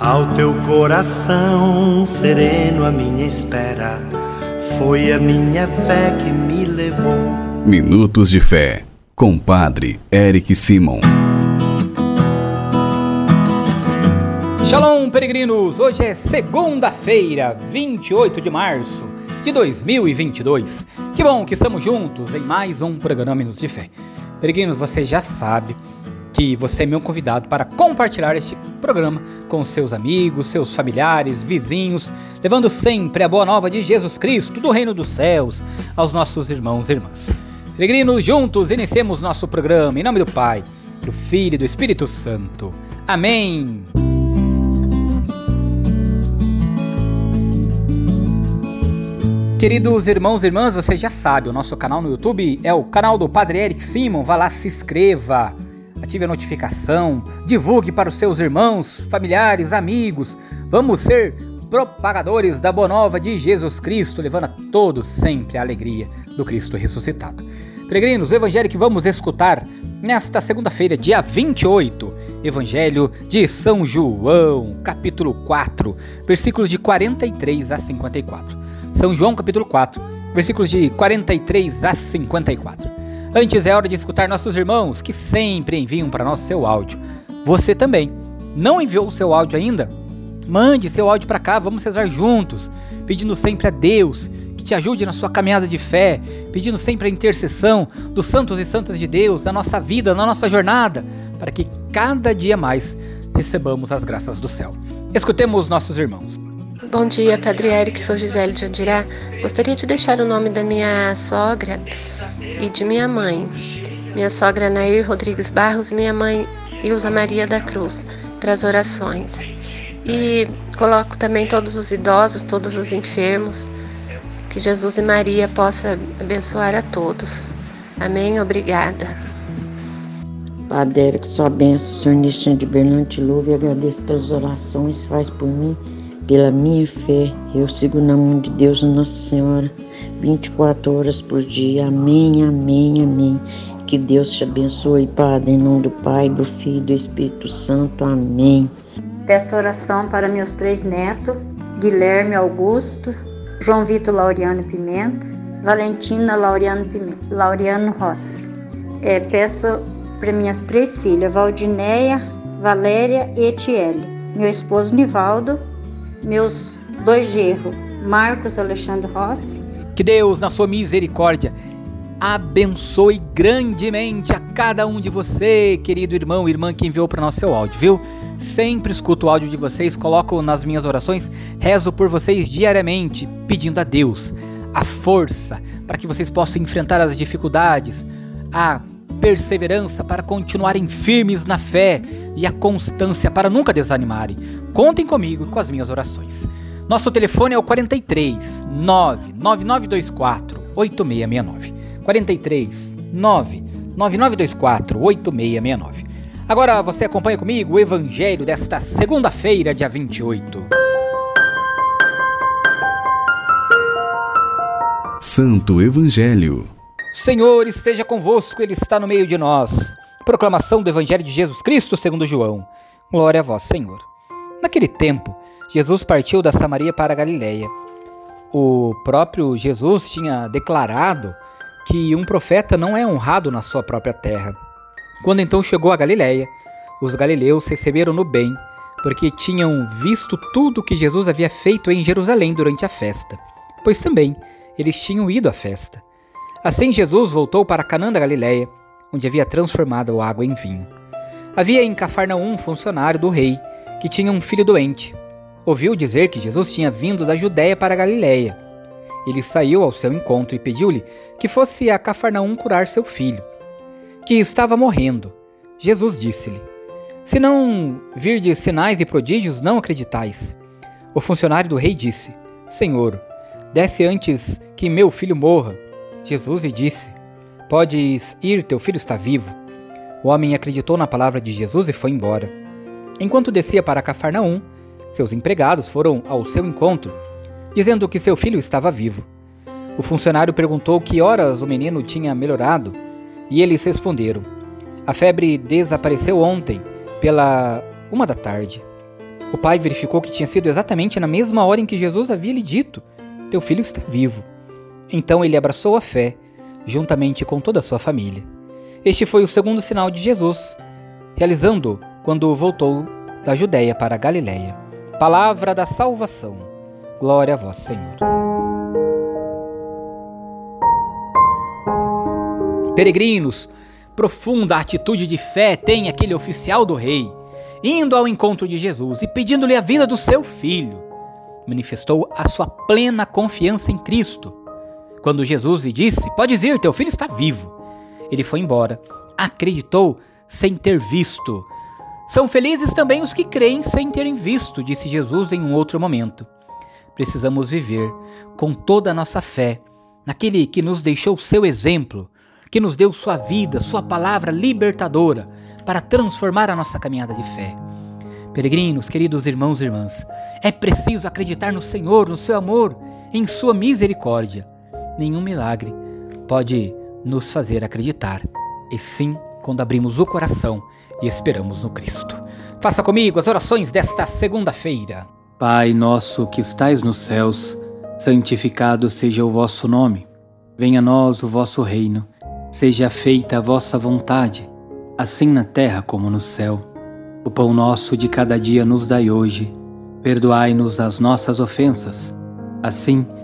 Ao teu coração sereno, a minha espera foi a minha fé que me levou. Minutos de Fé, com Padre Eric Simon. Shalom, peregrinos! Hoje é segunda-feira, 28 de março de 2022. Que bom que estamos juntos em mais um programa Minutos de Fé. Peregrinos, você já sabe que você é meu convidado para compartilhar este programa com seus amigos, seus familiares, vizinhos, levando sempre a boa nova de Jesus Cristo, do reino dos céus, aos nossos irmãos e irmãs. Peregrinos, juntos iniciemos nosso programa em nome do Pai, do Filho e do Espírito Santo. Amém. Queridos irmãos e irmãs, você já sabe, o nosso canal no YouTube é o canal do Padre Eric Simon. Vá lá, se inscreva ative a notificação, divulgue para os seus irmãos, familiares, amigos. Vamos ser propagadores da boa nova de Jesus Cristo, levando a todos sempre a alegria do Cristo ressuscitado. Peregrinos, o evangelho que vamos escutar nesta segunda-feira, dia 28, Evangelho de São João, capítulo 4, versículos de 43 a 54. São João, capítulo 4, versículos de 43 a 54. Antes é hora de escutar nossos irmãos que sempre enviam para nós seu áudio. Você também. Não enviou o seu áudio ainda? Mande seu áudio para cá, vamos rezar juntos, pedindo sempre a Deus que te ajude na sua caminhada de fé, pedindo sempre a intercessão dos santos e santas de Deus na nossa vida, na nossa jornada, para que cada dia mais recebamos as graças do céu. Escutemos nossos irmãos. Bom dia, Padre Eric, sou Gisele de Andirá. Gostaria de deixar o nome da minha sogra e de minha mãe. Minha sogra Nair Rodrigues Barros e minha mãe Ilza Maria da Cruz, para as orações. E coloco também todos os idosos, todos os enfermos, que Jesus e Maria possa abençoar a todos. Amém. Obrigada. Padre Eric, sua bênção, Senhor Nistan de Bernante Luve, agradeço pelas orações, faz por mim pela minha fé, eu sigo na mão de Deus Nossa Senhora, 24 horas por dia. Amém, amém, amém. Que Deus te abençoe, Padre, em nome do Pai, do Filho e do Espírito Santo. Amém. Peço oração para meus três netos, Guilherme Augusto, João Vitor Laureano Pimenta, Valentina Laureano, Pimenta, Laureano Rossi. É, peço para minhas três filhas, Valdineia, Valéria e Etiele. Meu esposo Nivaldo meus dois gerros, Marcos Alexandre Rossi. Que Deus, na sua misericórdia, abençoe grandemente a cada um de você, querido irmão e irmã que enviou para nós seu áudio, viu? Sempre escuto o áudio de vocês, coloco nas minhas orações, rezo por vocês diariamente, pedindo a Deus a força para que vocês possam enfrentar as dificuldades, a perseverança para continuarem firmes na fé e a constância para nunca desanimarem. Contem comigo com as minhas orações. Nosso telefone é o 43 99924 8669. 43 99924 8669. Agora você acompanha comigo o evangelho desta segunda-feira, dia 28. Santo Evangelho. Senhor esteja convosco, Ele está no meio de nós. Proclamação do Evangelho de Jesus Cristo segundo João. Glória a vós, Senhor. Naquele tempo, Jesus partiu da Samaria para a Galiléia. O próprio Jesus tinha declarado que um profeta não é honrado na sua própria terra. Quando então chegou a Galiléia, os galileus receberam-no bem, porque tinham visto tudo que Jesus havia feito em Jerusalém durante a festa, pois também eles tinham ido à festa. Assim Jesus voltou para Canaã da Galiléia, onde havia transformado a água em vinho. Havia em Cafarnaum um funcionário do rei que tinha um filho doente. Ouviu dizer que Jesus tinha vindo da Judéia para a Galiléia. Ele saiu ao seu encontro e pediu-lhe que fosse a Cafarnaum curar seu filho, que estava morrendo. Jesus disse-lhe: Se não virdes sinais e prodígios, não acreditais. O funcionário do rei disse: Senhor, desce antes que meu filho morra. Jesus lhe disse: Podes ir, teu filho está vivo. O homem acreditou na palavra de Jesus e foi embora. Enquanto descia para Cafarnaum, seus empregados foram ao seu encontro, dizendo que seu filho estava vivo. O funcionário perguntou que horas o menino tinha melhorado, e eles responderam: A febre desapareceu ontem, pela uma da tarde. O pai verificou que tinha sido exatamente na mesma hora em que Jesus havia lhe dito: Teu filho está vivo. Então ele abraçou a fé, juntamente com toda a sua família. Este foi o segundo sinal de Jesus, realizando quando voltou da Judéia para a Galiléia. Palavra da salvação. Glória a vós, Senhor. Peregrinos, profunda atitude de fé tem aquele oficial do rei, indo ao encontro de Jesus e pedindo-lhe a vida do seu filho. Manifestou a sua plena confiança em Cristo. Quando Jesus lhe disse: Podes ir, teu filho está vivo. Ele foi embora, acreditou sem ter visto. São felizes também os que creem sem terem visto, disse Jesus em um outro momento. Precisamos viver com toda a nossa fé naquele que nos deixou seu exemplo, que nos deu sua vida, sua palavra libertadora para transformar a nossa caminhada de fé. Peregrinos, queridos irmãos e irmãs, é preciso acreditar no Senhor, no seu amor, em sua misericórdia. Nenhum milagre pode nos fazer acreditar, e sim quando abrimos o coração e esperamos no Cristo. Faça comigo as orações desta segunda-feira. Pai nosso que estais nos céus, santificado seja o vosso nome. Venha a nós o vosso reino. Seja feita a vossa vontade, assim na terra como no céu. O pão nosso de cada dia nos dai hoje. Perdoai-nos as nossas ofensas, assim como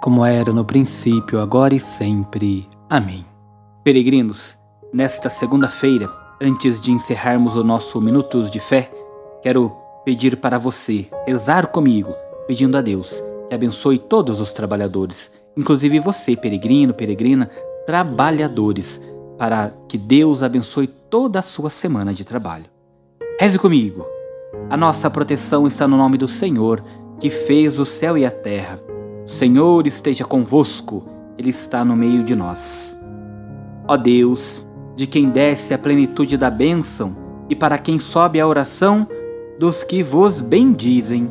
como era no princípio, agora e sempre. Amém. Peregrinos, nesta segunda-feira, antes de encerrarmos o nosso Minutos de Fé, quero pedir para você rezar comigo, pedindo a Deus que abençoe todos os trabalhadores, inclusive você, peregrino, peregrina, trabalhadores, para que Deus abençoe toda a sua semana de trabalho. Reze comigo. A nossa proteção está no nome do Senhor, que fez o céu e a terra. Senhor esteja convosco, Ele está no meio de nós. Ó Deus, de quem desce a plenitude da bênção e para quem sobe a oração dos que vos bendizem,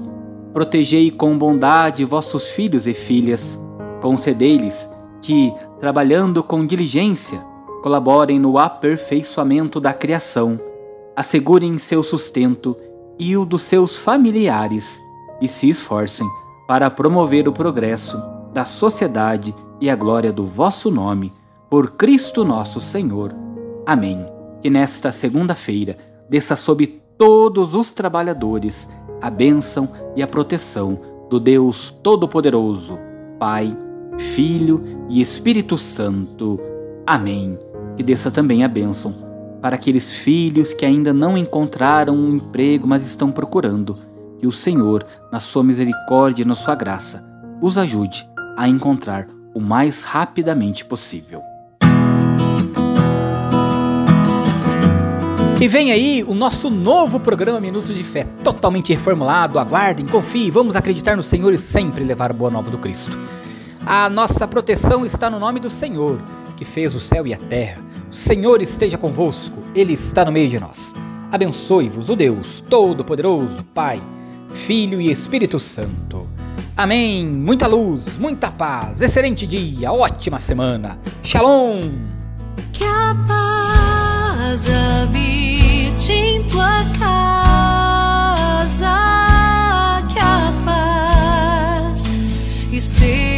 protegei com bondade vossos filhos e filhas, concedei-lhes que, trabalhando com diligência, colaborem no aperfeiçoamento da criação, assegurem seu sustento e o dos seus familiares e se esforcem para promover o progresso da sociedade e a glória do vosso nome, por Cristo nosso Senhor. Amém. Que nesta segunda-feira desça sobre todos os trabalhadores a bênção e a proteção do Deus Todo-Poderoso, Pai, Filho e Espírito Santo. Amém. Que desça também a bênção para aqueles filhos que ainda não encontraram um emprego, mas estão procurando. Que o Senhor, na sua misericórdia e na sua graça, os ajude a encontrar o mais rapidamente possível. E vem aí o nosso novo programa Minuto de Fé, totalmente reformulado. Aguardem, confiem, vamos acreditar no Senhor e sempre levar a boa nova do Cristo. A nossa proteção está no nome do Senhor, que fez o céu e a terra. O Senhor esteja convosco, Ele está no meio de nós. Abençoe-vos o Deus Todo-Poderoso, Pai, Filho e Espírito Santo. Amém. Muita luz, muita paz, excelente dia, ótima semana. Shalom. Que a paz habite em tua casa, que a paz esteja.